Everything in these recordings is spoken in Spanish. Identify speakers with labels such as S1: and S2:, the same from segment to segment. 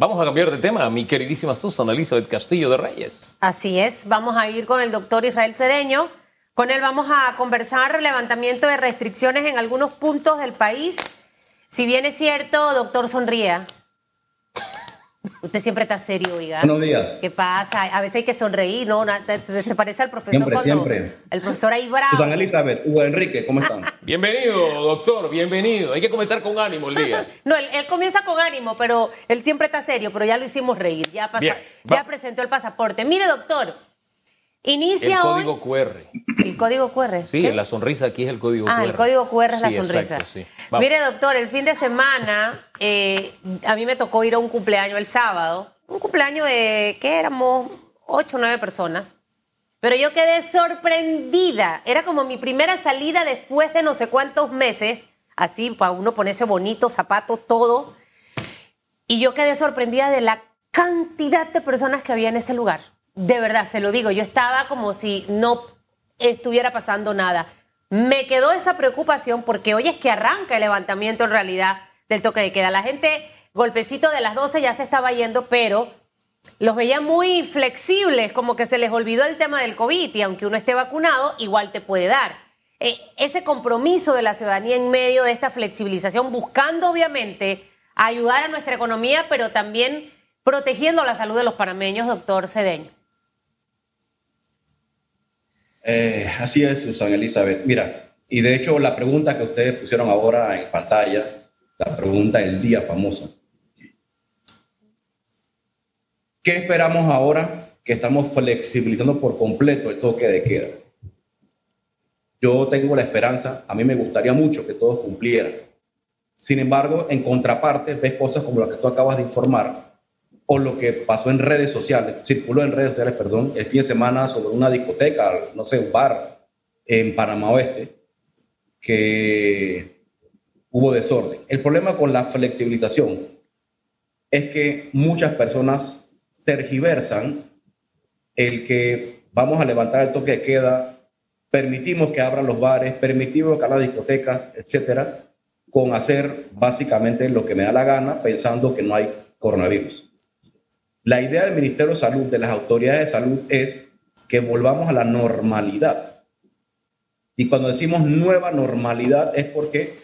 S1: Vamos a cambiar de tema, mi queridísima Susana Elizabeth Castillo de Reyes.
S2: Así es, vamos a ir con el doctor Israel Cedeño. Con él vamos a conversar levantamiento de restricciones en algunos puntos del país. Si bien es cierto, doctor Sonría, Usted siempre está serio, oiga.
S3: Buenos días.
S2: ¿Qué pasa? A veces hay que sonreír, ¿no? Se parece al profesor
S3: siempre, siempre.
S2: El profesor ahí bravo.
S3: Susana Elizabeth, Hugo Enrique, ¿cómo están?
S1: bienvenido, doctor, bienvenido. Hay que comenzar con ánimo el día.
S2: no, él, comienza con ánimo, pero él siempre está serio, pero ya lo hicimos reír. Ya, ya presentó el pasaporte. Mire, doctor, Inicia
S1: el código QR.
S2: El código QR.
S1: Sí, la sonrisa aquí es el código QR.
S2: Ah, el código QR es la sonrisa. Mire, doctor, el fin de semana eh, a mí me tocó ir a un cumpleaños el sábado. Un cumpleaños de, ¿qué éramos? Ocho o nueve personas. Pero yo quedé sorprendida. Era como mi primera salida después de no sé cuántos meses. Así, para uno ponerse bonito, zapatos, todo. Y yo quedé sorprendida de la cantidad de personas que había en ese lugar. De verdad, se lo digo, yo estaba como si no estuviera pasando nada. Me quedó esa preocupación porque hoy es que arranca el levantamiento en realidad del toque de queda. La gente, golpecito de las 12 ya se estaba yendo, pero los veía muy flexibles, como que se les olvidó el tema del COVID y aunque uno esté vacunado, igual te puede dar. Eh, ese compromiso de la ciudadanía en medio de esta flexibilización, buscando obviamente ayudar a nuestra economía, pero también protegiendo la salud de los panameños, doctor Cedeño.
S3: Eh, así es, Susana Elizabeth. Mira, y de hecho la pregunta que ustedes pusieron ahora en pantalla, la pregunta del día famosa. ¿Qué esperamos ahora que estamos flexibilizando por completo el toque de queda? Yo tengo la esperanza, a mí me gustaría mucho que todos cumplieran. Sin embargo, en contraparte, ves cosas como las que tú acabas de informar, o lo que pasó en redes sociales, circuló en redes sociales, perdón, el fin de semana sobre una discoteca, no sé, un bar en Panamá Oeste, que hubo desorden. El problema con la flexibilización es que muchas personas tergiversan el que vamos a levantar el toque de queda, permitimos que abran los bares, permitimos que abran las discotecas, etcétera, con hacer básicamente lo que me da la gana, pensando que no hay coronavirus. La idea del Ministerio de Salud, de las autoridades de salud, es que volvamos a la normalidad. Y cuando decimos nueva normalidad es porque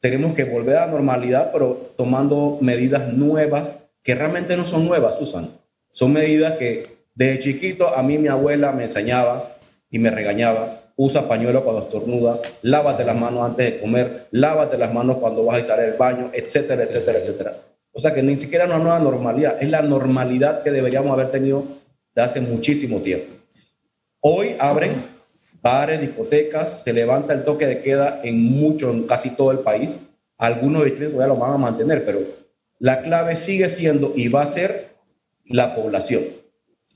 S3: tenemos que volver a la normalidad, pero tomando medidas nuevas que realmente no son nuevas, Susan. Son medidas que desde chiquito a mí mi abuela me enseñaba y me regañaba. Usa pañuelo cuando estornudas, lávate las manos antes de comer, lávate las manos cuando vas a salir al baño, etcétera, etcétera, etcétera. O sea que ni siquiera es una nueva normalidad, es la normalidad que deberíamos haber tenido de hace muchísimo tiempo. Hoy abren bares, discotecas, se levanta el toque de queda en mucho, en casi todo el país. Algunos distritos ya lo van a mantener, pero la clave sigue siendo y va a ser la población,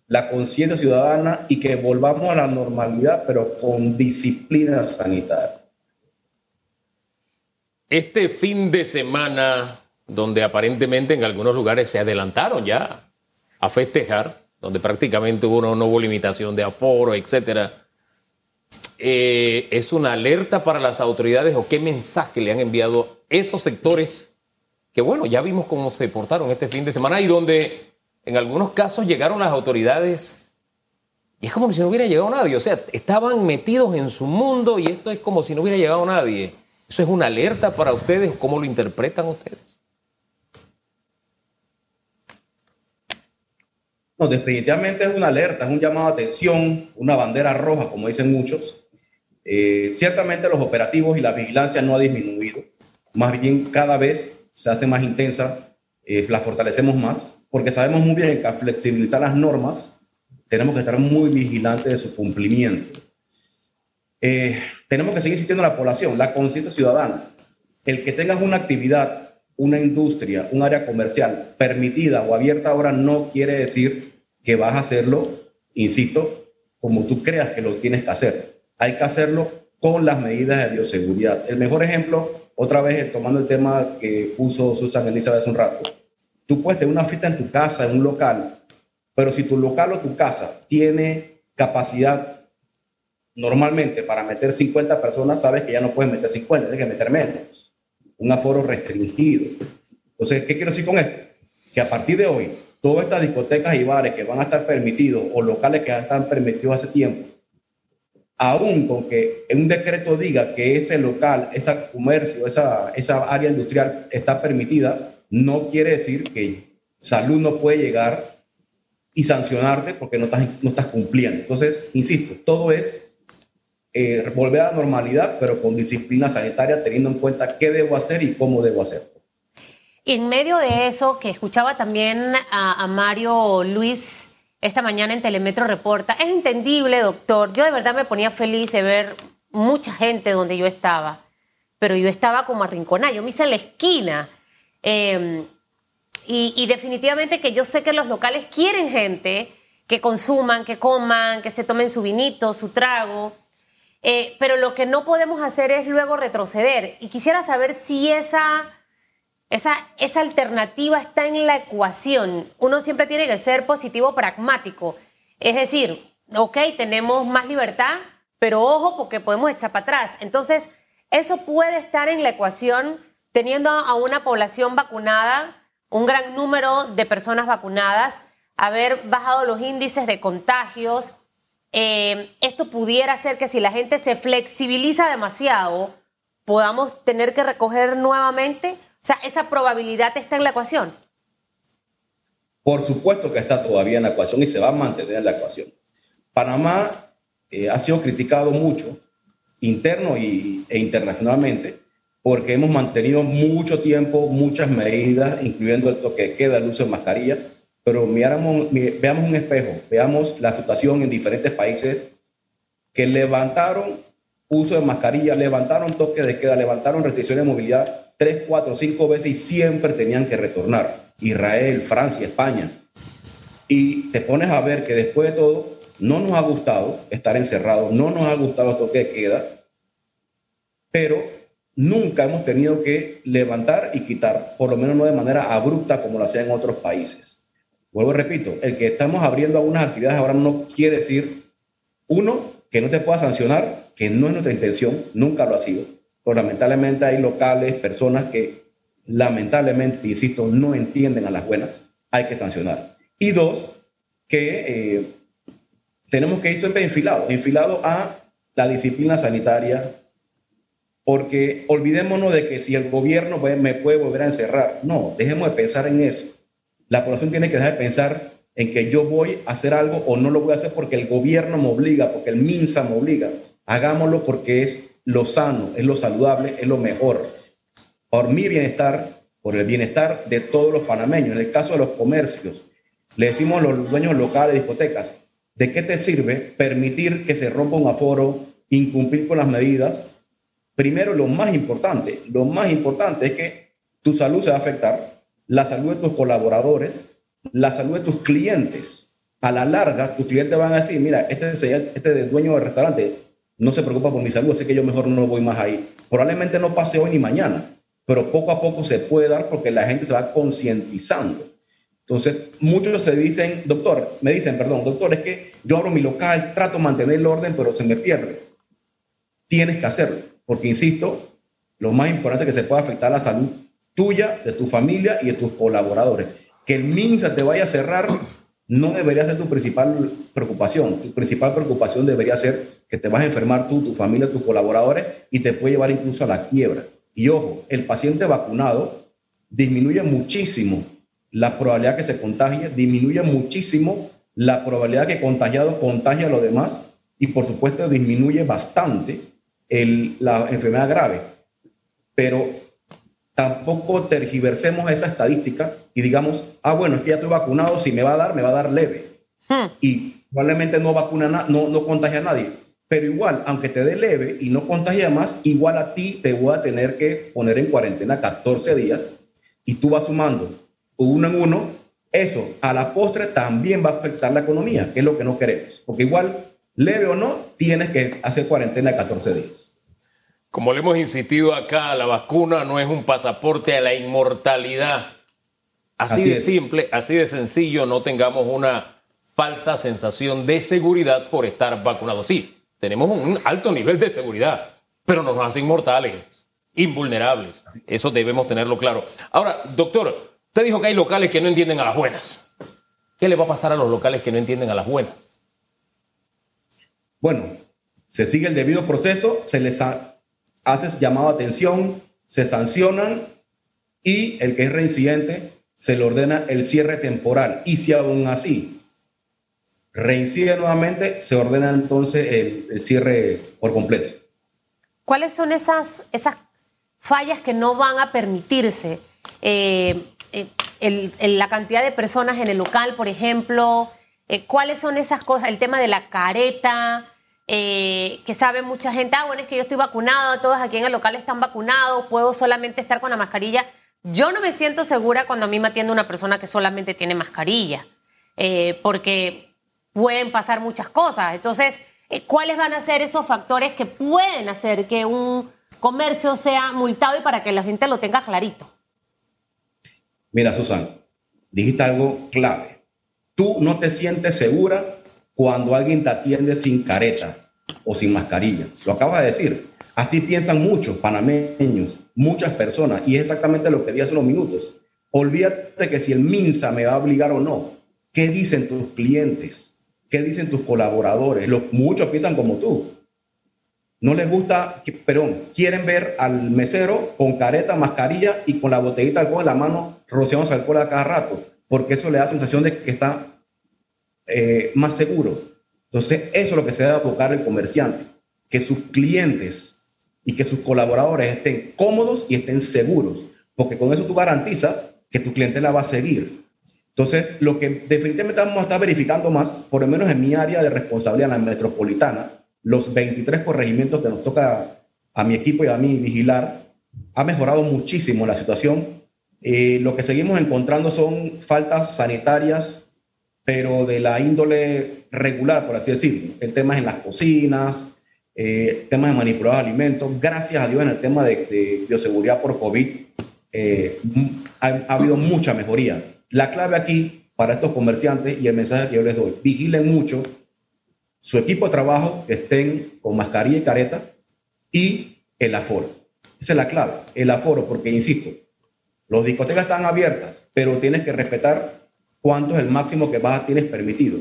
S3: la conciencia ciudadana y que volvamos a la normalidad, pero con disciplina sanitaria.
S1: Este fin de semana donde aparentemente en algunos lugares se adelantaron ya a festejar, donde prácticamente hubo no hubo limitación de aforo, etcétera. Eh, ¿Es una alerta para las autoridades o qué mensaje le han enviado esos sectores que, bueno, ya vimos cómo se portaron este fin de semana y donde en algunos casos llegaron las autoridades y es como si no hubiera llegado nadie, o sea, estaban metidos en su mundo y esto es como si no hubiera llegado nadie. ¿Eso es una alerta para ustedes? ¿Cómo lo interpretan ustedes?
S3: No, definitivamente es una alerta, es un llamado de atención, una bandera roja, como dicen muchos. Eh, ciertamente los operativos y la vigilancia no ha disminuido, más bien cada vez se hace más intensa, eh, la fortalecemos más, porque sabemos muy bien que al flexibilizar las normas tenemos que estar muy vigilantes de su cumplimiento. Eh, tenemos que seguir insistiendo en la población, la conciencia ciudadana. El que tengas una actividad una industria, un área comercial permitida o abierta ahora no quiere decir que vas a hacerlo, insisto, como tú creas que lo tienes que hacer. Hay que hacerlo con las medidas de bioseguridad. El mejor ejemplo, otra vez tomando el tema que puso Susan Elizabeth hace un rato, tú puedes tener una fiesta en tu casa, en un local, pero si tu local o tu casa tiene capacidad normalmente para meter 50 personas, sabes que ya no puedes meter 50, tienes que meter menos un aforo restringido. Entonces, ¿qué quiero decir con esto? que a partir de hoy, todas estas discotecas y bares que van a estar permitidos o locales que ya están permitidos hace tiempo, aún con que un decreto diga que ese local, ese comercio, esa, esa área industrial está permitida, no quiere decir que salud no puede llegar y sancionarte porque no estás, no estás cumpliendo. Entonces, insisto, todo es eh, volver a la normalidad, pero con disciplina sanitaria, teniendo en cuenta qué debo hacer y cómo debo hacer.
S2: En medio de eso, que escuchaba también a, a Mario Luis esta mañana en Telemetro Reporta. Es entendible, doctor. Yo de verdad me ponía feliz de ver mucha gente donde yo estaba, pero yo estaba como arrinconada. Yo me hice en la esquina. Em, y, definitivamente que yo sé que los locales quieren gente que consuman, que coman, que se tomen su vinito, su trago. Eh, pero lo que no podemos hacer es luego retroceder. Y quisiera saber si esa esa, esa alternativa está en la ecuación. Uno siempre tiene que ser positivo, pragmático. Es decir, ok, tenemos más libertad, pero ojo porque podemos echar para atrás. Entonces, eso puede estar en la ecuación teniendo a una población vacunada, un gran número de personas vacunadas, haber bajado los índices de contagios. Eh, esto pudiera ser que si la gente se flexibiliza demasiado, podamos tener que recoger nuevamente o sea, ¿esa probabilidad está en la ecuación?
S3: Por supuesto que está todavía en la ecuación y se va a mantener en la ecuación. Panamá eh, ha sido criticado mucho, interno y, e internacionalmente, porque hemos mantenido mucho tiempo muchas medidas, incluyendo el toque de queda, el uso de mascarilla, pero miramos, veamos un espejo, veamos la situación en diferentes países que levantaron uso de mascarilla, levantaron toque de queda, levantaron restricciones de movilidad tres, cuatro, cinco veces y siempre tenían que retornar. Israel, Francia, España. Y te pones a ver que después de todo, no nos ha gustado estar encerrados, no nos ha gustado el toque de queda, pero nunca hemos tenido que levantar y quitar, por lo menos no de manera abrupta como lo hacían otros países. Vuelvo y repito, el que estamos abriendo algunas actividades ahora no quiere decir, uno, que no te pueda sancionar, que no es nuestra intención, nunca lo ha sido lamentablemente hay locales, personas que lamentablemente, insisto, no entienden a las buenas, hay que sancionar. Y dos, que eh, tenemos que ir siempre enfilado, enfilado a la disciplina sanitaria, porque olvidémonos de que si el gobierno me puede volver a encerrar, no, dejemos de pensar en eso. La población tiene que dejar de pensar en que yo voy a hacer algo o no lo voy a hacer porque el gobierno me obliga, porque el MINSA me obliga. Hagámoslo porque es lo sano, es lo saludable, es lo mejor. Por mi bienestar, por el bienestar de todos los panameños. En el caso de los comercios, le decimos a los dueños locales de discotecas, ¿de qué te sirve permitir que se rompa un aforo, incumplir con las medidas? Primero, lo más importante, lo más importante es que tu salud se va a afectar, la salud de tus colaboradores, la salud de tus clientes. A la larga, tus clientes van a decir, mira, este, este dueño del restaurante no se preocupa por mi salud, así que yo mejor no voy más ahí. Probablemente no pase hoy ni mañana, pero poco a poco se puede dar porque la gente se va concientizando. Entonces, muchos se dicen, doctor, me dicen, perdón, doctor, es que yo abro mi local, trato de mantener el orden, pero se me pierde. Tienes que hacerlo, porque insisto, lo más importante es que se pueda afectar la salud tuya, de tu familia y de tus colaboradores. Que el MINSA te vaya a cerrar no debería ser tu principal preocupación. Tu principal preocupación debería ser que te vas a enfermar tú, tu familia, tus colaboradores y te puede llevar incluso a la quiebra. Y ojo, el paciente vacunado disminuye muchísimo la probabilidad que se contagie, disminuye muchísimo la probabilidad que contagiado contagie a los demás y por supuesto disminuye bastante la enfermedad grave. Pero tampoco tergiversemos esa estadística y digamos, ah, bueno, es que ya estoy vacunado, si me va a dar, me va a dar leve. Hmm. Y probablemente no vacuna, no, no contagia a nadie. Pero igual, aunque te dé leve y no contagia más, igual a ti te voy a tener que poner en cuarentena 14 días y tú vas sumando uno en uno. Eso a la postre también va a afectar la economía, que es lo que no queremos. Porque igual, leve o no, tienes que hacer cuarentena 14 días.
S1: Como le hemos insistido acá, la vacuna no es un pasaporte a la inmortalidad. Así, de simple, así de sencillo, no tengamos una falsa sensación de seguridad por estar vacunados. Sí, tenemos un alto nivel de seguridad, pero nos hace inmortales, invulnerables. Eso debemos tenerlo claro. Ahora, doctor, Usted dijo que hay locales que no entienden a las buenas. ¿Qué le va a pasar a los locales que no entienden a las buenas?
S3: Bueno, se sigue el debido proceso, se les hace llamado a atención, se sancionan y el que es reincidente se le ordena el cierre temporal. Y si aún así reincide nuevamente, se ordena entonces el, cierre por completo.
S2: ¿Cuáles son esas, esas fallas que no van a permitirse? Eh, eh, la cantidad de personas en el local, por ejemplo, eh, ¿cuáles son esas cosas? El tema de la careta, que sabe mucha gente, ah, bueno, es que yo estoy vacunado, todos aquí en el local están vacunados, puedo solamente estar con la mascarilla. Yo no me siento segura cuando a mí me atiende una persona que solamente tiene mascarilla, porque pueden pasar muchas cosas. Entonces, ¿cuáles van a ser esos factores que pueden hacer que un comercio sea multado y para que la gente lo tenga clarito?
S3: Mira, Susan, dijiste algo clave. Tú no te sientes segura cuando alguien te atiende sin careta o sin mascarilla. Lo acabas de decir. Así piensan muchos panameños, muchas personas, y es exactamente lo que di hace unos minutos. Olvídate que si el MINSA me va a obligar o no. ¿Qué dicen tus clientes? ¿Qué dicen tus colaboradores? Los, muchos piensan como tú. No les gusta, perdón, quieren ver al mesero con careta, mascarilla y con la botellita de alcohol en la mano rociando alcohol a cada rato, porque eso le da sensación de que está eh, más seguro. Entonces, eso es lo que se debe buscar el comerciante, que sus clientes y que sus colaboradores estén cómodos y estén seguros, porque con eso tú garantizas que tu cliente la va a seguir. Entonces, lo que definitivamente vamos a estar verificando más, por lo menos en mi área de responsabilidad en la metropolitana, los 23 corregimientos que nos toca a mi equipo y a mí vigilar, ha mejorado muchísimo la situación. Eh, lo que seguimos encontrando son faltas sanitarias, pero de la índole regular, por así decirlo. El tema es en las cocinas, eh, temas de manipular alimentos. Gracias a Dios en el tema de, bioseguridad por COVID eh, ha, ha, habido mucha mejoría. La clave aquí para estos comerciantes y el mensaje que yo les doy, vigilen mucho su equipo de trabajo estén con mascarilla y careta y el aforo. Esa es la clave, el aforo, porque insisto, los discotecas están abiertas, pero tienes que respetar cuánto es el máximo que vas, tienes permitido.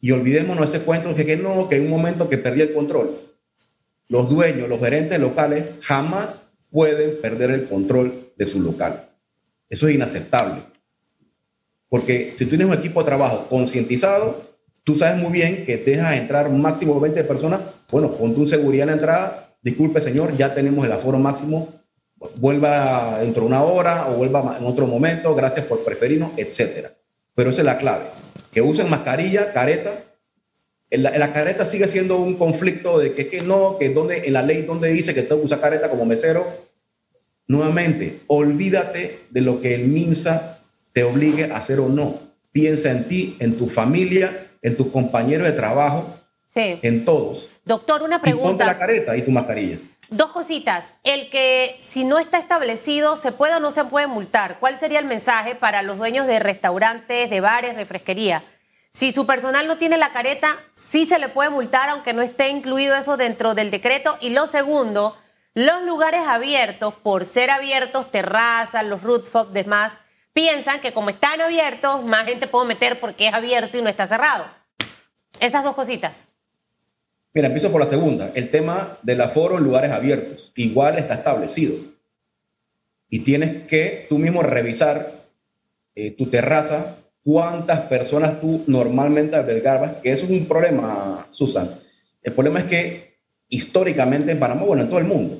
S3: Y olvidémonos ese cuento que, que no, que en un momento que perdí el control. Los dueños, los gerentes locales jamás pueden perder el control de su local. Eso es inaceptable. Porque si tienes un equipo de trabajo concientizado, Tú sabes muy bien que dejas entrar máximo 20 personas. Bueno, con tu seguridad en la entrada. Disculpe, señor, ya tenemos el aforo máximo. Vuelva dentro de una hora o vuelva en otro momento. Gracias por preferirnos, etcétera. Pero esa es la clave. Que usen mascarilla, careta. En la, careta sigue siendo un conflicto de que, que no, que donde, en la ley donde dice que tengo que usar careta como mesero. Nuevamente, olvídate de lo que el MINSA te obligue a hacer o no. Piensa en ti, en tu familia en tus compañeros de trabajo, sí. en todos.
S2: Doctor, una pregunta.
S3: Y ponte la careta y tu mascarilla.
S2: Dos cositas. El que si no está establecido, ¿se puede o no se puede multar? ¿Cuál sería el mensaje para los dueños de restaurantes, de bares, refresquería? Si su personal no tiene la careta, sí se le puede multar, aunque no esté incluido eso dentro del decreto. Y lo segundo, los lugares abiertos, por ser abiertos, terrazas, los rooftop, demás, piensan que como están abiertos, más gente puede meter porque es abierto y no está cerrado. Esas dos cositas.
S3: Mira, empiezo por la segunda. El tema del aforo en lugares abiertos. Igual está establecido. Y tienes que tú mismo revisar eh, tu terraza, cuántas personas tú normalmente albergabas, que eso es un problema, Susan. El problema es que históricamente en Panamá, bueno, en todo el mundo,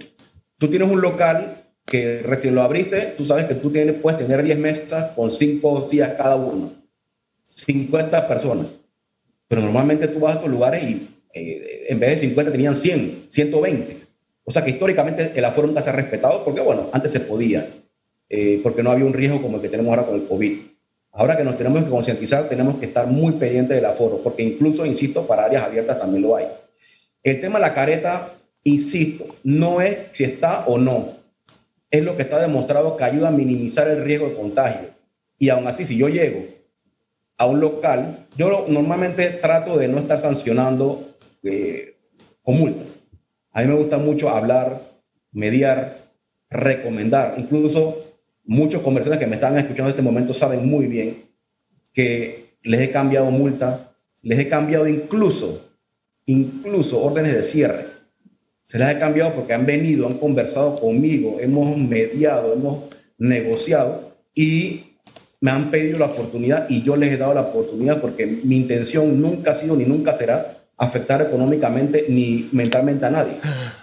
S3: tú tienes un local que recién lo abriste, tú sabes que tú tienes, puedes tener 10 mesas con 5 sillas cada uno, 50 personas. Pero normalmente tú vas a estos lugares y eh, en vez de 50 tenían 100, 120. O sea que históricamente el aforo nunca se ha respetado porque, bueno, antes se podía, eh, porque no había un riesgo como el que tenemos ahora con el COVID. Ahora que nos tenemos que concientizar, tenemos que estar muy pendientes del aforo, porque incluso, insisto, para áreas abiertas también lo hay. El tema de la careta, insisto, no es si está o no, es lo que está demostrado que ayuda a minimizar el riesgo de contagio. Y aún así, si yo llego a un local, yo normalmente trato de no estar sancionando eh, con multas. A mí me gusta mucho hablar, mediar, recomendar. Incluso muchos comerciantes que me están escuchando en este momento saben muy bien que les he cambiado multa, les he cambiado incluso, incluso órdenes de cierre. Se las he cambiado porque han venido, han conversado conmigo, hemos mediado, hemos negociado y me han pedido la oportunidad y yo les he dado la oportunidad porque mi intención nunca ha sido ni nunca será afectar económicamente ni mentalmente a nadie.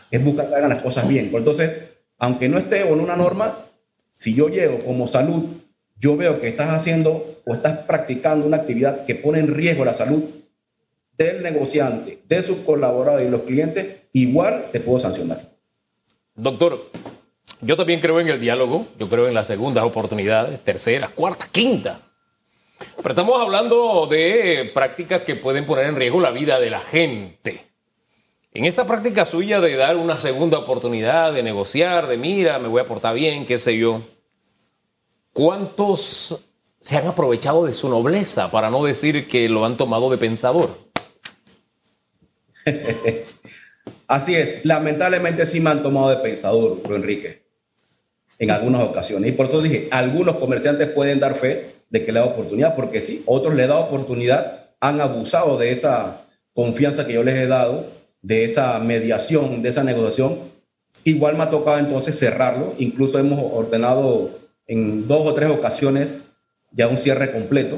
S3: Es buscar que hagan las cosas bien. Entonces, aunque no esté en una norma, si yo llego como salud, yo veo que estás haciendo o estás practicando una actividad que pone en riesgo la salud del negociante, de sus colaboradores y los clientes, igual te puedo sancionar.
S1: Doctor, yo también creo en el diálogo, yo creo en las segundas oportunidades, terceras, cuartas, quinta. Pero estamos hablando de prácticas que pueden poner en riesgo la vida de la gente. En esa práctica suya de dar una segunda oportunidad, de negociar, de mira, me voy a portar bien, qué sé yo, ¿cuántos se han aprovechado de su nobleza, para no decir que lo han tomado de pensador?
S3: Así es, lamentablemente sí me han tomado de pensador, Enrique en algunas ocasiones. Y por eso dije, algunos comerciantes pueden dar fe de que le da oportunidad, porque sí, otros le da oportunidad, han abusado de esa confianza que yo les he dado, de esa mediación, de esa negociación. Igual me ha tocado entonces cerrarlo, incluso hemos ordenado en dos o tres ocasiones ya un cierre completo,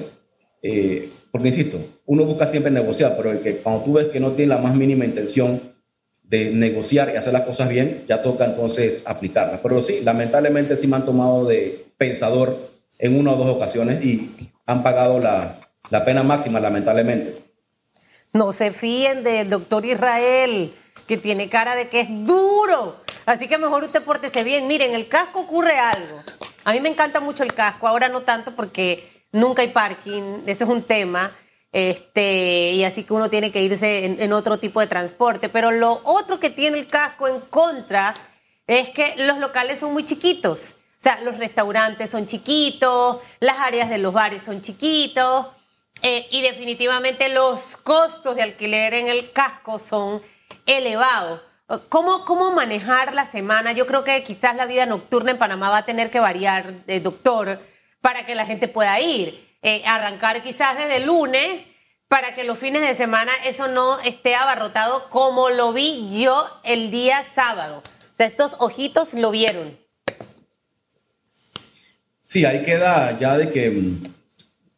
S3: eh, porque insisto, uno busca siempre negociar, pero el que cuando tú ves que no tiene la más mínima intención de negociar y hacer las cosas bien, ya toca entonces aplicarlas. Pero sí, lamentablemente sí me han tomado de pensador en una o dos ocasiones y han pagado la, la pena máxima, lamentablemente.
S2: No se fíen del doctor Israel, que tiene cara de que es duro. Así que mejor usted pórtese bien. Miren, el casco ocurre algo. A mí me encanta mucho el casco, ahora no tanto porque nunca hay parking, ese es un tema. Este, y así que uno tiene que irse en, otro tipo de transporte. Pero lo otro que tiene el casco en contra es que los locales son muy chiquitos. O sea, los restaurantes son chiquitos, las áreas de los bares son chiquitos eh, y definitivamente los costos de alquiler en el casco son elevados. ¿Cómo, ¿Cómo manejar la semana? Yo creo que quizás la vida nocturna en Panamá va a tener que variar, doctor, para que la gente pueda ir. Eh, arrancar quizás desde lunes para que los fines de semana eso no esté abarrotado como lo vi yo el día sábado. O sea, estos ojitos lo vieron.
S3: Sí, ahí queda ya de que mm,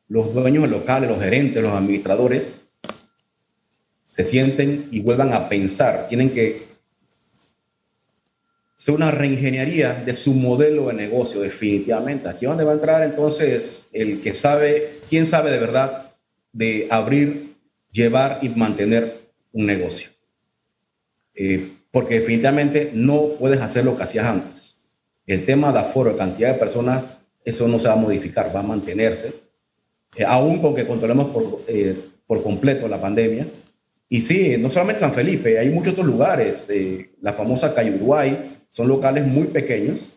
S3: los dueños locales, los gerentes, los administradores se sienten y vuelvan a pensar. Tienen que es una reingeniería de su modelo de negocio, definitivamente. Aquí donde va a entrar entonces el que sabe, quién sabe de verdad de abrir, llevar y mantener un negocio. Eh, porque definitivamente no puedes hacer lo que hacías antes. El tema de aforo, cantidad de personas, eso no se va a modificar, va a mantenerse, eh, aún con que controlemos por, eh, por completo la pandemia. Y sí, no solamente San Felipe, hay muchos otros lugares, la famosa calle Uruguay, son locales muy pequeños.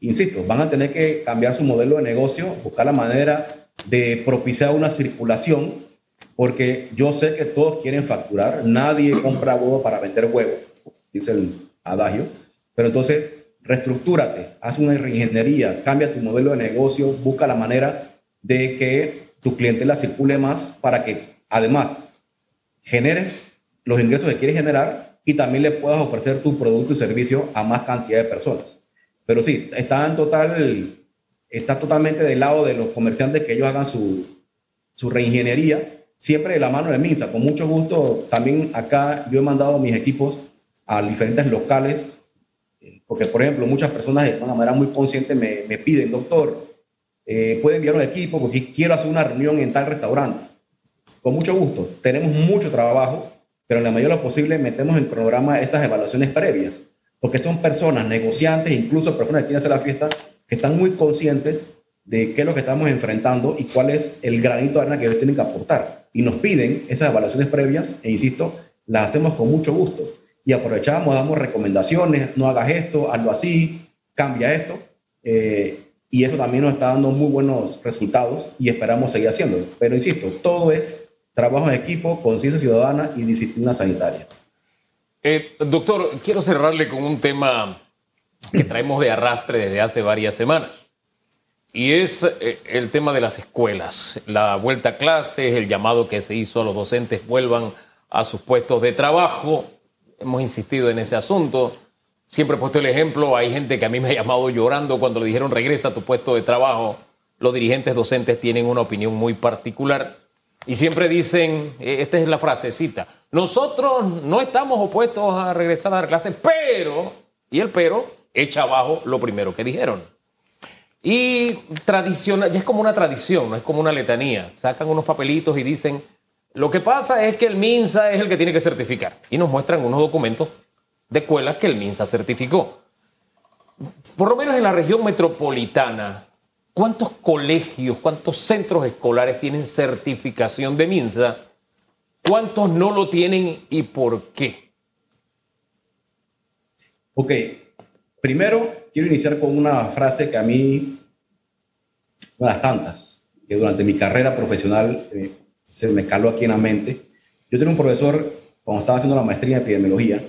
S3: Insisto, van a tener que cambiar su modelo de negocio, buscar la manera de propiciar una circulación, porque yo sé que todos quieren facturar, nadie compra huevo para vender huevo, dice el adagio, pero entonces reestructúrate, haz una reingeniería, cambia tu modelo de negocio, busca la manera de que tu clientela circule más para que además generes los ingresos que quieres generar y también le puedas ofrecer tu producto y servicio a más cantidad de personas. Pero sí, está, en total, está totalmente del lado de los comerciantes que ellos hagan su, su reingeniería, siempre de la mano de MINSA. Con mucho gusto, también acá yo he mandado mis equipos a diferentes locales, porque por ejemplo muchas personas de una manera muy consciente me, me piden, doctor, eh, puede enviar un equipo porque quiero hacer una reunión en tal restaurante. Con mucho gusto, tenemos mucho trabajo pero en la medida de lo posible metemos en cronograma esas evaluaciones previas, porque son personas, negociantes, incluso personas que quieren hacer la fiesta, que están muy conscientes de qué es lo que estamos enfrentando y cuál es el granito de arena que ellos tienen que aportar. Y nos piden esas evaluaciones previas, e insisto, las hacemos con mucho gusto. Y aprovechamos, damos recomendaciones, no hagas esto, hazlo así, cambia esto. Eh, y eso también nos está dando muy buenos resultados y esperamos seguir haciéndolo. Pero insisto, todo es trabajo en equipo, conciencia ciudadana y disciplina sanitaria.
S1: Eh, doctor, quiero cerrarle con un tema que traemos de arrastre desde hace varias semanas. y es eh, el tema de las escuelas, la vuelta a clases, el llamado que se hizo a los docentes vuelvan a sus puestos de trabajo. Hemos insistido en ese asunto. Siempre he puesto el ejemplo, hay gente que a mí me ha llamado llorando cuando le dijeron regresa a tu puesto de trabajo. Los dirigentes docentes tienen una opinión muy particular y siempre dicen, eh, esta es la frasecita, nosotros no estamos opuestos a regresar a dar clases, pero, y el pero, echa abajo lo primero que dijeron. Y tradicional, ya es como una tradición, no es como una letanía. Sacan unos papelitos y dicen, lo que pasa es que el MINSA es el que tiene que certificar. Y nos muestran unos documentos de escuelas que el MINSA certificó. Por lo menos en la región metropolitana, ¿cuántos colegios, cuántos centros escolares tienen certificación de MINSA? ¿Cuántos no lo tienen y por qué?
S3: Ok, primero quiero iniciar con una frase que a mí, una de las tantas, que durante mi carrera profesional eh, se me caló aquí en la mente. Yo tenía un profesor, cuando estaba haciendo la maestría en epidemiología,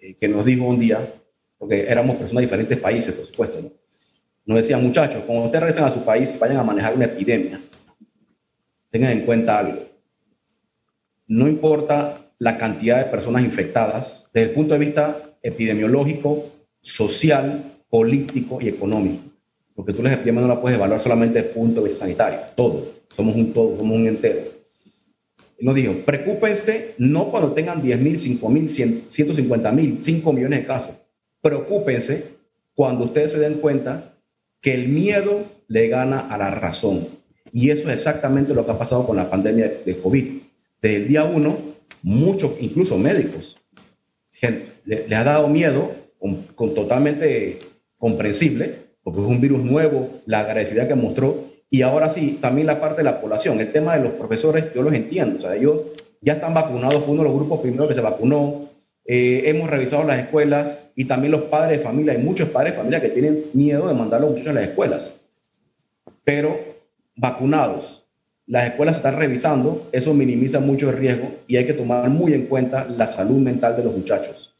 S3: eh, que nos dijo un día, porque éramos personas de diferentes países, por supuesto, ¿no? nos decía, muchachos, cuando ustedes regresen a su país y vayan a manejar una epidemia, tengan en cuenta algo. No importa la cantidad de personas infectadas, desde el punto de vista epidemiológico, social, político y económico. Porque tú las epidemias no la puedes evaluar solamente desde el punto de vista sanitario, todo. Somos un todo, somos un entero. Nos dijo, preocúpense no cuando tengan 10 mil, 5 mil, 150 mil, 5 millones de casos. Preocúpense cuando ustedes se den cuenta que el miedo le gana a la razón. Y eso es exactamente lo que ha pasado con la pandemia de COVID. Desde el día uno, muchos, incluso médicos, le, le ha dado miedo con, totalmente comprensible, porque es un virus nuevo, la agresividad que mostró, y ahora sí, también la parte de la población, el tema de los profesores, yo los entiendo, o sea, ellos ya están vacunados, fue uno de los grupos primeros que se vacunó, eh, hemos revisado las escuelas y también los padres de familia, hay muchos padres de familia que tienen miedo de mandar a los muchachos a las escuelas, pero vacunados, las escuelas están revisando, eso minimiza mucho el riesgo y hay que tomar muy en cuenta la salud mental de los muchachos.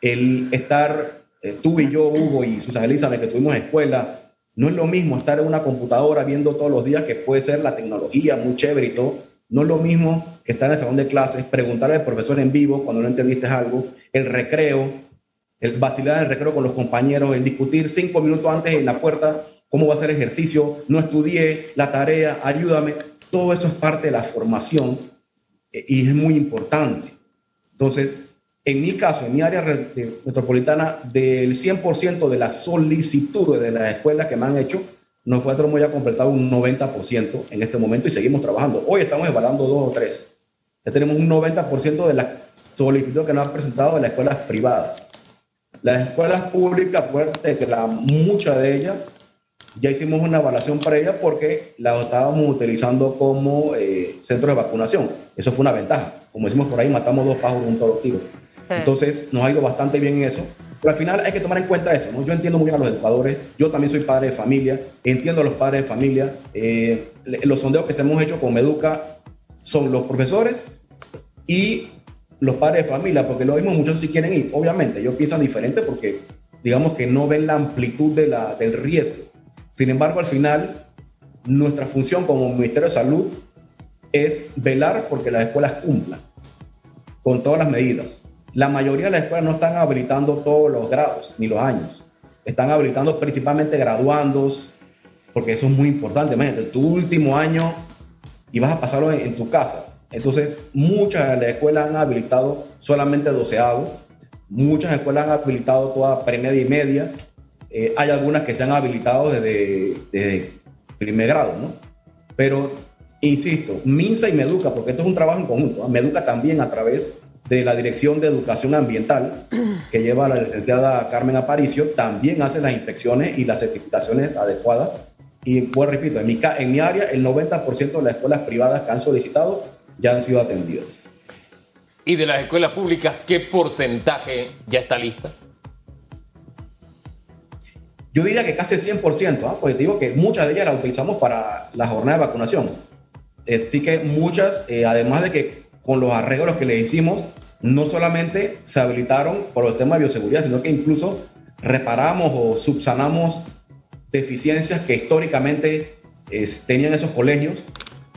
S3: El estar, eh, tú y yo, Hugo y Susana Elizabeth, que tuvimos escuela, no es lo mismo estar en una computadora viendo todos los días que puede ser la tecnología muy chévere y todo. No es lo mismo que estar en el salón de clases, preguntarle al profesor en vivo cuando no entendiste algo, el recreo, el vacilar en el recreo con los compañeros, el discutir cinco minutos antes en la puerta cómo va a ser ejercicio, no estudié, la tarea, ayúdame. Todo eso es parte de la formación eh, y es muy importante. Entonces, en mi caso, en mi área metropolitana, del 100% de las solicitudes de las escuelas que me han hecho, nosotros hemos ya completado un 90% en este momento y seguimos trabajando. Hoy estamos evaluando dos o tres. Ya tenemos un 90% de las solicitudes que nos han presentado de las escuelas privadas. Las escuelas públicas, fuerte que la, muchas de ellas ya hicimos una evaluación ellas porque las estábamos utilizando como eh, centros de vacunación. Eso fue una ventaja. Como decimos por ahí, matamos dos pájaros con un solo tiro. Entonces, nos ha ido bastante bien en eso. Pero al final hay que tomar en cuenta eso. ¿no? Yo entiendo muy bien a los educadores. Yo también soy padre de familia. Entiendo a los padres de familia. Eh, los sondeos que se hemos hecho con Meduca son los profesores y los padres de familia, porque lo mismo muchos si quieren ir. Obviamente, ellos piensan diferente porque, digamos que no ven la amplitud de la, del riesgo. Sin embargo, al final, nuestra función como Ministerio de Salud es velar porque las escuelas cumplan con todas las medidas. La mayoría de las escuelas no están habilitando todos los grados ni los años. Están habilitando principalmente graduandos, porque eso es muy importante. Imagínate, tu último año y vas a pasarlo en, tu casa. Entonces, muchas de las escuelas han habilitado solamente doceavo. Muchas escuelas han habilitado toda premedia y media. Eh, hay algunas que se han habilitado desde, primer grado, ¿no? Pero, insisto, MINSA y MEDUCA, porque esto es un trabajo en conjunto. MEDUCA también a través de la Dirección de Educación Ambiental, que lleva la licenciada Carmen Aparicio, también hace las inspecciones y las certificaciones adecuadas. Y pues repito, en mi, en mi área, el 90% de las escuelas privadas que han solicitado ya han sido atendidas.
S1: ¿Y de las escuelas públicas qué porcentaje ya está lista?
S3: Yo diría que casi el 100%, ¿ah? porque te digo que muchas de ellas las utilizamos para la jornada de vacunación. Así que muchas, eh, además de que con los arreglos que le hicimos, no solamente se habilitaron por los temas de bioseguridad, sino que incluso reparamos o subsanamos deficiencias que históricamente tenían esos colegios,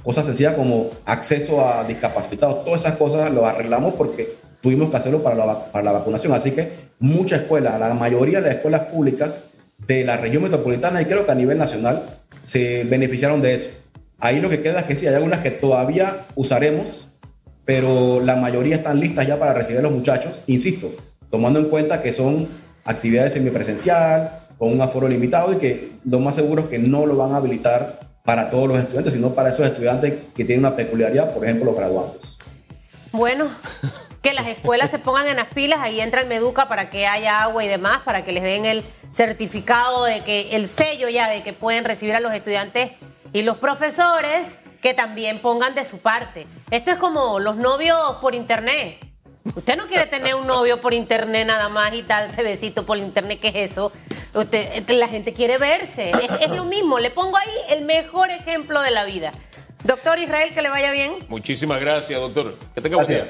S3: cosas sencillas como acceso a discapacitados, todas esas cosas lo arreglamos porque tuvimos que hacerlo para la, para la vacunación. Así que muchas escuelas, la mayoría de las escuelas públicas de la región metropolitana y creo que a nivel nacional se beneficiaron de eso. Ahí lo que queda es que sí, hay algunas que todavía usaremos, pero la mayoría están listas ya para recibir a los muchachos, insisto, tomando en cuenta que son actividades semipresencial, con un aforo limitado y que lo más seguro es que no lo van a habilitar para todos los estudiantes, sino para esos estudiantes que tienen una peculiaridad, por ejemplo, los graduados.
S2: Bueno, que las escuelas se pongan en las pilas, ahí entra el Meduca para que haya agua y demás, para que les den el certificado de que, el sello ya de que pueden recibir a los estudiantes y los profesores que también pongan de su parte. Esto es como los novios por internet. Usted no quiere tener un novio por internet nada más y darse besito por internet, ¿qué es eso? Usted, la gente quiere verse. Es, lo mismo. Le pongo ahí el mejor ejemplo de la vida. Doctor Israel, que le vaya bien.
S1: Muchísimas gracias, doctor. Que tenga día.